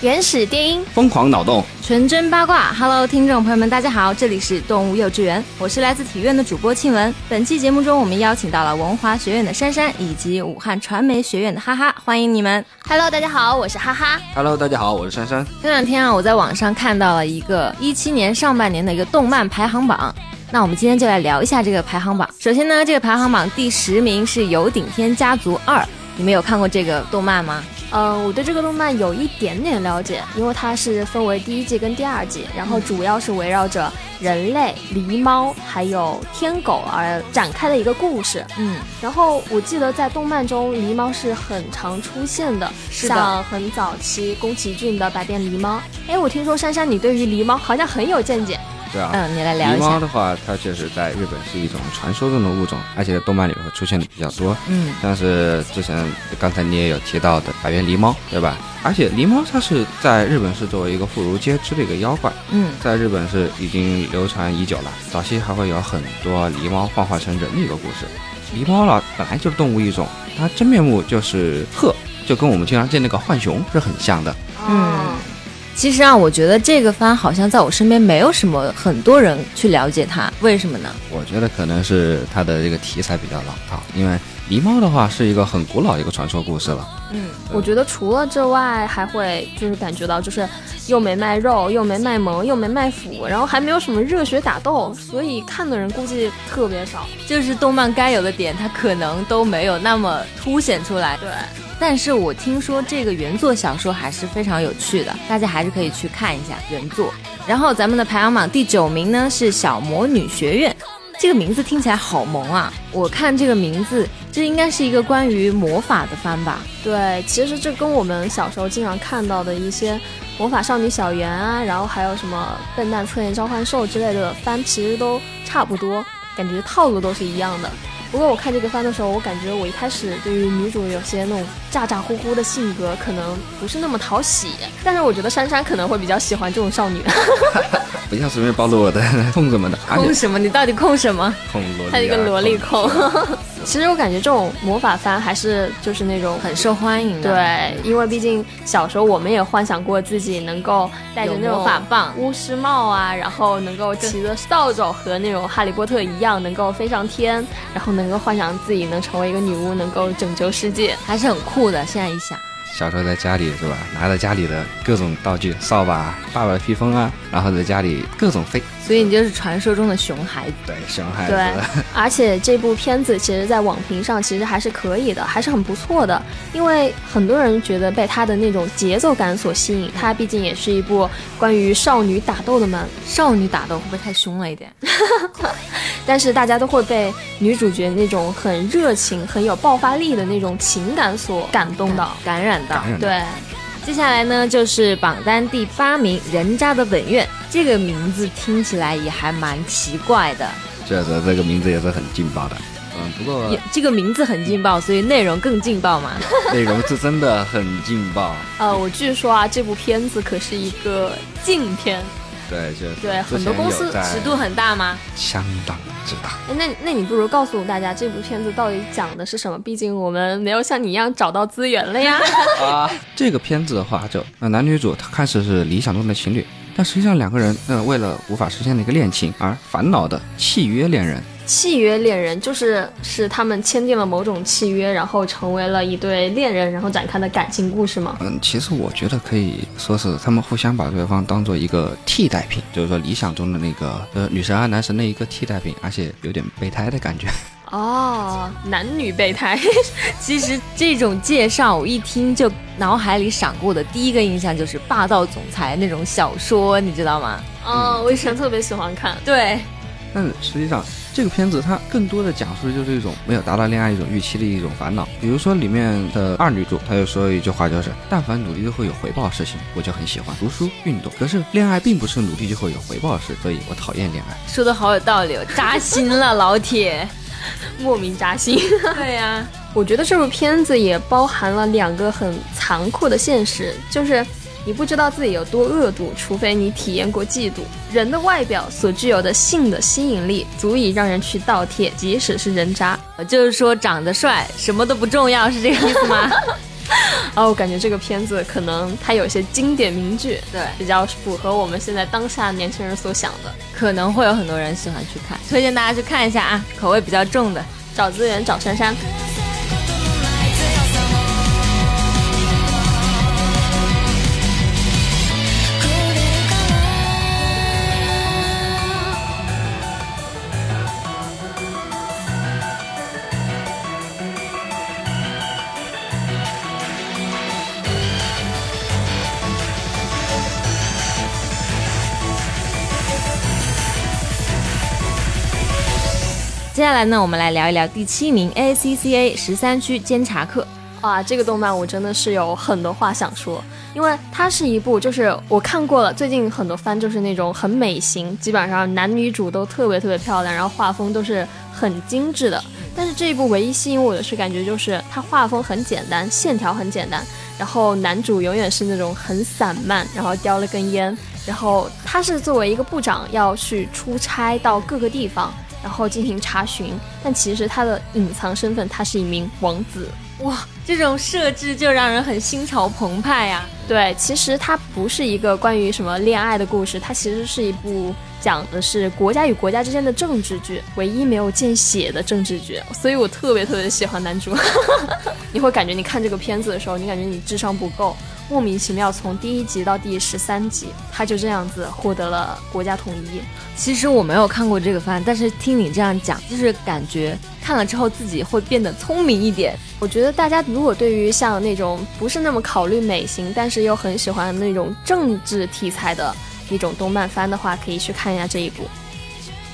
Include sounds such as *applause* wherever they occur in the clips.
原始电音，疯狂脑洞，纯真八卦。Hello，听众朋友们，大家好，这里是动物幼稚园，我是来自体院的主播庆文。本期节目中，我们邀请到了文华学院的珊珊以及武汉传媒学院的哈哈，欢迎你们。Hello，大家好，我是哈哈。Hello，大家好，我是珊珊。这两天啊，我在网上看到了一个一七年上半年的一个动漫排行榜，那我们今天就来聊一下这个排行榜。首先呢，这个排行榜第十名是《有顶天家族二》，你们有看过这个动漫吗？嗯，我对这个动漫有一点点了解，因为它是分为第一季跟第二季，然后主要是围绕着人类、狸猫还有天狗而展开的一个故事。嗯，然后我记得在动漫中，狸猫是很常出现的，是的像很早期宫崎骏的《百变狸猫》。哎，我听说珊珊你对于狸猫好像很有见解。对啊，嗯，你来聊狸一下。猫的话，它确实在日本是一种传说中的物种，而且在动漫里面会出现的比较多。嗯，像是之前刚才你也有提到的百变狸猫，对吧？而且狸猫它是在日本是作为一个妇孺皆知的一个妖怪，嗯，在日本是已经流传已久了。早期还会有很多狸猫幻化成人的一个故事。狸猫呢本来就是动物一种，它真面目就是鹤，就跟我们经常见那个浣熊是很像的。嗯其实啊，我觉得这个番好像在我身边没有什么很多人去了解它，为什么呢？我觉得可能是它的这个题材比较老套，因为狸猫的话是一个很古老一个传说故事了。嗯，我觉得除了之外，还会就是感觉到就是又没卖肉，又没卖萌，又没卖腐，然后还没有什么热血打斗，所以看的人估计特别少。就是动漫该有的点，它可能都没有那么凸显出来。对，但是我听说这个原作小说还是非常有趣的，大家还是可以去看一下原作。然后咱们的排行榜第九名呢是小魔女学院，这个名字听起来好萌啊！我看这个名字，这应该是一个关于魔法的番吧？对，其实这跟我们小时候经常看到的一些魔法少女小圆啊，然后还有什么笨蛋测验召唤兽之类的番，其实都差不多，感觉套路都是一样的。不过我看这个番的时候，我感觉我一开始对于女主有些那种咋咋呼呼的性格，可能不是那么讨喜。但是我觉得珊珊可能会比较喜欢这种少女。*laughs* 不要随便暴露我的 *laughs* 控什么的，控什么？你到底控什么？控萝莉、啊，她一个萝莉控控。其实我感觉这种魔法番还是就是那种很受欢迎的。对，因为毕竟小时候我们也幻想过自己能够带着那种魔法棒巫师帽啊，然后能够骑着扫帚和那种哈利波特一样，能够飞上天，然后能够幻想自己能成为一个女巫，能够拯救世界。还是很酷的。现在一想，小时候在家里是吧，拿着家里的各种道具，扫把、爸爸的披风啊，然后在家里各种飞。所以你就是传说中的熊孩子。对，熊孩子。对，*laughs* 而且这部片子其实，在网评上其实还是可以的，还是很不错的。因为很多人觉得被它的那种节奏感所吸引，它毕竟也是一部关于少女打斗的嘛，少女打斗会不会太凶了一点？但是大家都会被女主角那种很热情、很有爆发力的那种情感所感动到。感染到。感染对，接下来呢，就是榜单第八名《人渣的本愿》，这个名字听起来也还蛮奇怪的，确实这个名字也是很劲爆的。嗯，不过也这个名字很劲爆，所以内容更劲爆嘛。*laughs* 内容是真的很劲爆。呃，我据说啊，这部片子可是一个禁片。对，就对很多公司尺度很大吗？相当之大。哎，那那你不如告诉大家这部片子到底讲的是什么？毕竟我们没有像你一样找到资源了呀。*laughs* 啊，这个片子的话，就那男女主他看似是理想中的情侣，但实际上两个人呃为了无法实现的一个恋情而烦恼的契约恋人。契约恋人就是是他们签订了某种契约，然后成为了一对恋人，然后展开的感情故事吗？嗯，其实我觉得可以说是他们互相把对方当做一个替代品，就是说理想中的那个呃女神啊男神的一个替代品，而且有点备胎的感觉。哦，男女备胎。*laughs* 其实这种介绍，我一听就脑海里闪过的第一个印象就是霸道总裁那种小说，你知道吗？哦，我以前特别喜欢看。对，但实际上，这个片子它更多的讲述的就是一种没有达到恋爱一种预期的一种烦恼。比如说里面的二女主，她就说一句话，就是但凡努力都会有回报的事情，我就很喜欢读书、运动。可是恋爱并不是努力就会有回报的事，所以我讨厌恋爱。说的好有道理哦，扎心了，老铁。莫名扎心。*laughs* 对呀、我觉得这部片子也包含了两个很残酷的现实，就是你不知道自己有多恶毒，除非你体验过嫉妒。人的外表所具有的性的吸引力，足以让人去倒贴，即使是人渣。就是说长得帅什么都不重要，是这个意思吗？*laughs* 哦，我感觉这个片子可能它有一些经典名句，对比较符合我们现在当下年轻人所想的。可能会有很多人喜欢去看，推荐大家去看一下啊，口味比较重的。找资源找珊珊。接下来呢，我们来聊一聊第七名 ACCA 十三区监察课。哇，这个动漫我真的是有很多话想说，因为它是一部就是我看过了，最近很多番就是那种很美型，基本上男女主都特别特别漂亮，然后画风都是很精致的。但是这一部唯一吸引我的是感觉就是它画风很简单，线条很简单，然后男主永远是那种很散漫，然后叼了根烟，然后他是作为一个部长要去出差到各个地方，然后进行查询，但其实他的隐藏身份他是一名王子。哇，这种设置就让人很心潮澎湃呀、对，其实它不是一个关于什么恋爱的故事，它其实是一部讲的是国家与国家之间的政治剧，唯一没有见血的政治剧，所以我特别特别喜欢男主。*laughs* 你会感觉你看这个片子的时候，你感觉你智商不够，莫名其妙从第一集到第十三集，他就这样子获得了国家统一。其实我没有看过这个番，但是听你这样讲，就是感觉看了之后自己会变得聪明一点。我觉得大家如果对于像那种不是那么考虑美型，但是又很喜欢那种政治题材的那种动漫番的话，可以去看一下这一部。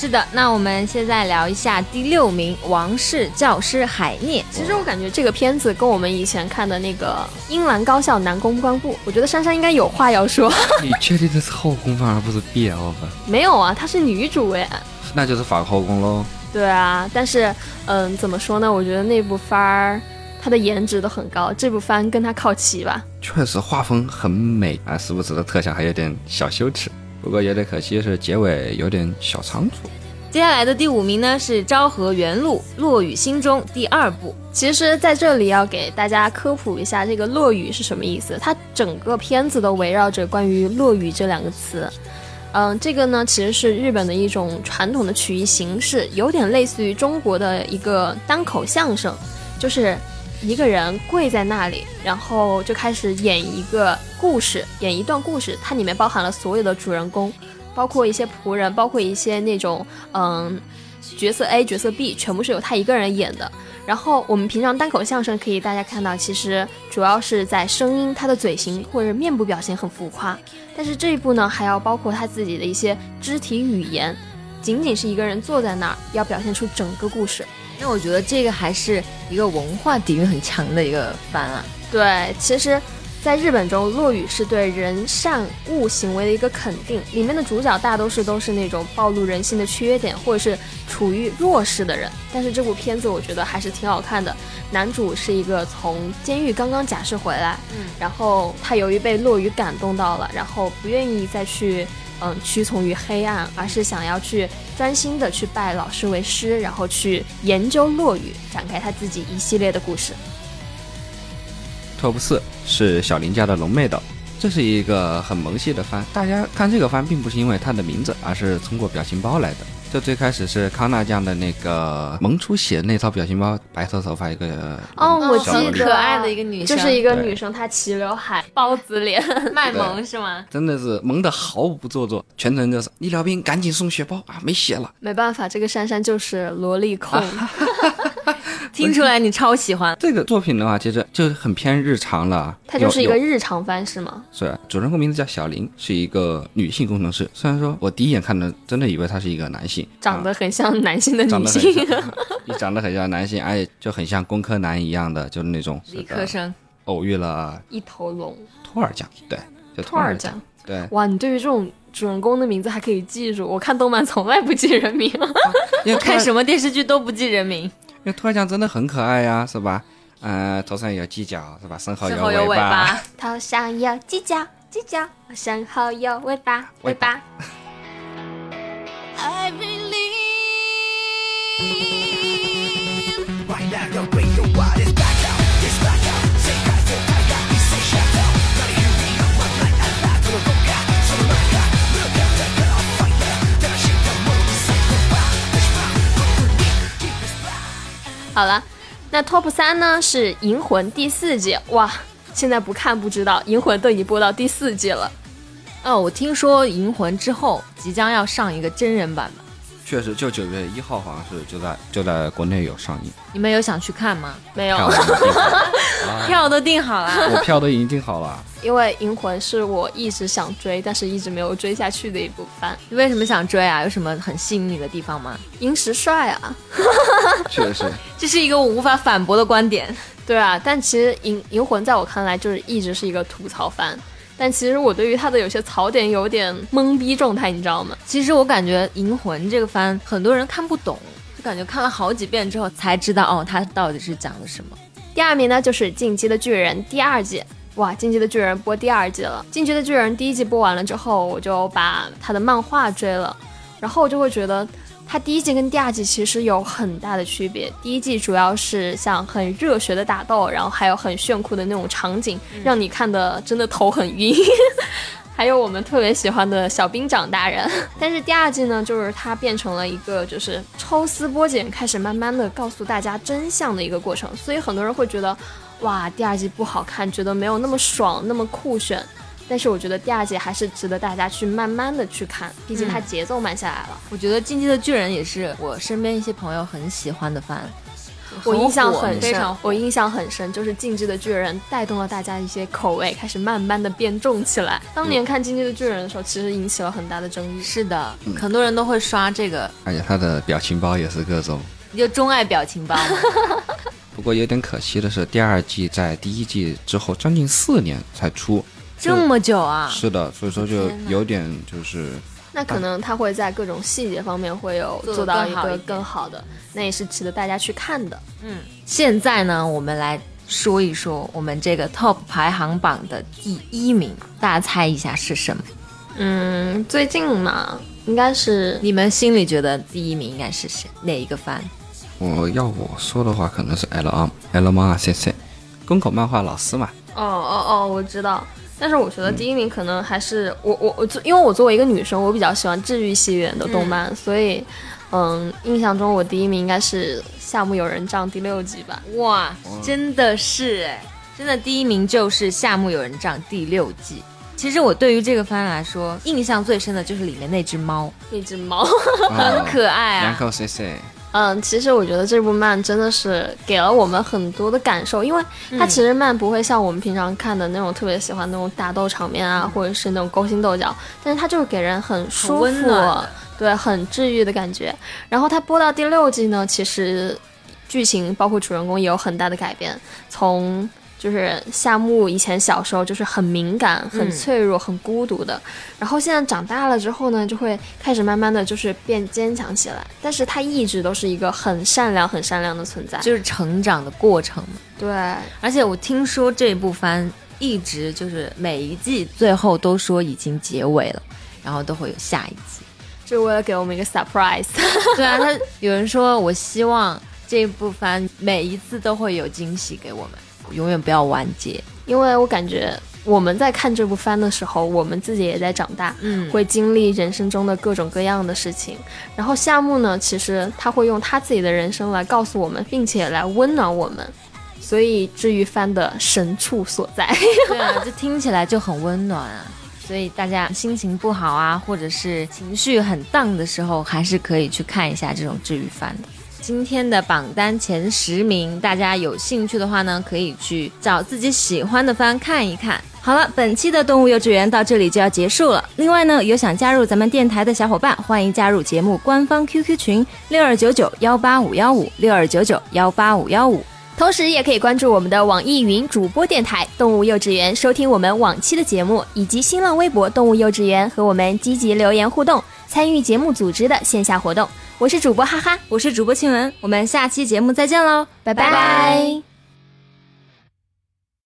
是的，那我们现在聊一下第六名《王室教师海涅》。其实我感觉这个片子跟我们以前看的那个《英兰高校男公关部》，我觉得珊珊应该有话要说。你确定这是后宫番而不是 BL 番？*laughs* 没有啊，她是女主哎。那就是反后宫喽。对啊，但是嗯，怎么说呢？我觉得那部番儿她的颜值都很高，这部番跟她靠齐吧。确实画风很美啊，时不时的特效还有点小羞耻。不过有点可惜是结尾有点小仓促。接下来的第五名呢是《昭和元禄落雨心中》第二部。其实，在这里要给大家科普一下，这个“落雨”是什么意思。它整个片子都围绕着关于“落雨”这两个词。嗯，这个呢，其实是日本的一种传统的曲艺形式，有点类似于中国的一个单口相声，就是一个人跪在那里，然后就开始演一个故事，演一段故事，它里面包含了所有的主人公，包括一些仆人，包括一些那种嗯角色 A、角色 B，全部是由他一个人演的。然后我们平常单口相声可以大家看到，其实主要是在声音、他的嘴型或者面部表现很浮夸，但是这一部呢，还要包括他自己的一些肢体语言，仅仅是一个人坐在那儿，要表现出整个故事。那我觉得这个还是一个文化底蕴很强的一个番啊。对，其实，在日本中，落雨是对人善恶行为的一个肯定。里面的主角大多数都是那种暴露人性的缺点，或者是处于弱势的人。但是这部片子我觉得还是挺好看的。男主是一个从监狱刚刚假释回来，嗯，然后他由于被落雨感动到了，然后不愿意再去。嗯，屈从于黑暗，而是想要去专心的去拜老师为师，然后去研究落雨，展开他自己一系列的故事。Top 四是小林家的龙妹的，这是一个很萌系的番。大家看这个番并不是因为它的名字，而是通过表情包来的。这最开始是康纳酱的那个萌出血那套表情包，白色头发一个哦，我记得可爱的一个女生，就是一个女生，她齐刘海、包子脸，卖萌是吗？真的是萌的毫不做作，全程就是医疗兵赶紧送血包啊，没血了。没办法，这个珊珊就是萝莉控。*laughs* 听出来你超喜欢。这个作品的话，其实就很偏日常了。它就是一个日常番是吗？是主人公名字叫小林，是一个女性工程师。虽然说我第一眼看的真的以为他是一个男性，长得很像男性的女性，像，*laughs* 你长得很像男性，而且就很像工科男一样的，就是那种理科生，偶遇了一头龙，托尔酱，对，就托尔酱酱，。对，哇，你对于这种主人公的名字还可以记住？我看动漫从来不记人名。因为 *laughs* 看什么电视剧都不记人名，因为托尔酱真的很可爱呀，是吧？呃，头上有犄角，是吧？身后有尾巴。巴。头上有犄角，犄角，身后有尾巴，尾巴 *laughs* 好了，那 Top 三呢是《银魂》第四季，哇，现在不看不知道，《银魂》都已经播到第四季了。哦，我听说《银魂》之后即将要上一个真人版吧？确实，就九月一号好像是就在就在国内有上映，你们有想去看吗？没有票，都订好了。我票都已经订好了。因为《银魂》是我一直想追，但是一直没有追下去的一部番。你为什么想追啊？有什么很吸引你的地方吗？银石帅啊，确实，*laughs* 这是一个我无法反驳的观点。对啊，但其实《银银魂》在我看来就是一直是一个吐槽番，但其实我对于他的有些槽点有点懵逼状态，你知道吗？其实我感觉《银魂》这个番很多人看不懂，就感觉看了好几遍之后才知道哦，它到底是讲的什么。第二名呢就是《进击的巨人》第二季。哇，《进击的巨人》播第二季了，《进击的巨人》第一季播完了之后，我就把他的漫画追了，然后我就会觉得，它第一季跟第二季其实有很大的区别。第一季主要是像很热血的打斗，然后还有很炫酷的那种场景，让你看的真的头很晕。*laughs* 还有我们特别喜欢的小兵长大人，但是第二季呢，就是它变成了一个就是抽丝剥茧，开始慢慢的告诉大家真相的一个过程，所以很多人会觉得，哇，第二季不好看，觉得没有那么爽，那么酷炫。但是我觉得第二季还是值得大家去慢慢的去看，毕竟它节奏慢下来了。我觉得《进击的巨人》也是我身边一些朋友很喜欢的番，我印象很深非常，我印象很深，就是《进击的巨人》带动了大家一些口味，开始慢慢的变重起来。当年看《进击的巨人》的时候，其实引起了很大的争议。是的，很多人都会刷这个，而且他的表情包也是各种。你就钟爱表情包吗？*laughs* 不过有点可惜的是，第二季在第一季之后将近四年才出。这么久啊！是的，所以说就有点就是那可能他会在各种细节方面会有做到一个更好的，那也是值得大家去看的。嗯现在呢，我们来说一说我们这个 Top 排行榜的第一名，大家猜一下是什么？嗯，最近嘛，应该是你们心里觉得第一名应该是谁？哪一个番？我要我说的话，可能是 L M L M R C C，宫口漫画老师嘛。哦哦哦，我知道。但是我觉得第一名可能还是、我我我作，因为我作为一个女生，我比较喜欢治愈系列的动漫，所以嗯，印象中我第一名应该是《夏目友人帐》第六季吧。哇，真的是哎，真的第一名就是《夏目友人帐》第六季。其实我对于这个番来说，印象最深的就是里面那只猫，那只猫，*laughs* 很可爱啊。然后 C C，嗯，其实我觉得这部漫真的是给了我们很多的感受，因为它其实漫不会像我们平常看的那种特别喜欢那种打斗场面啊，或者是那种勾心斗角，但是它就是给人很舒服、温对，很治愈的感觉。然后它播到第六季呢，其实剧情包括主人公也有很大的改变，从就是夏木以前小时候就是很敏感、很脆弱、很孤独的，然后现在长大了之后呢，就会开始慢慢的就是变坚强起来。但是他一直都是一个很善良、很善良的存在。就是成长的过程嘛。对，而且我听说这部番一直就是每一季最后都说已经结尾了，然后都会有下一季。就是为了给我们一个 surprise。*laughs* 对啊，他有人说我希望这部番每一次都会有惊喜给我们，永远不要完结。因为我感觉我们在看这部番的时候，我们自己也在长大，嗯会经历人生中的各种各样的事情。然后夏目呢，其实他会用他自己的人生来告诉我们，并且来温暖我们。所以治愈番的神处所在。对啊，*laughs* 这听起来就很温暖啊。所以大家心情不好啊，或者是情绪很荡的时候，还是可以去看一下这种治愈番的。今天的榜单前十名，大家有兴趣的话呢，可以去找自己喜欢的番看一看。好了，本期的动物幼稚园到这里就要结束了。另外呢，有想加入咱们电台的小伙伴，欢迎加入节目官方 QQ 群六二九九幺八五幺五六二九九幺八五幺五。同时，也可以关注我们的网易云主播电台“动物幼稚园”，收听我们往期的节目，以及新浪微博“动物幼稚园”和我们积极留言互动，参与节目组织的线下活动。我是主播哈哈，我是主播庆文，我们下期节目再见喽，拜。拜拜。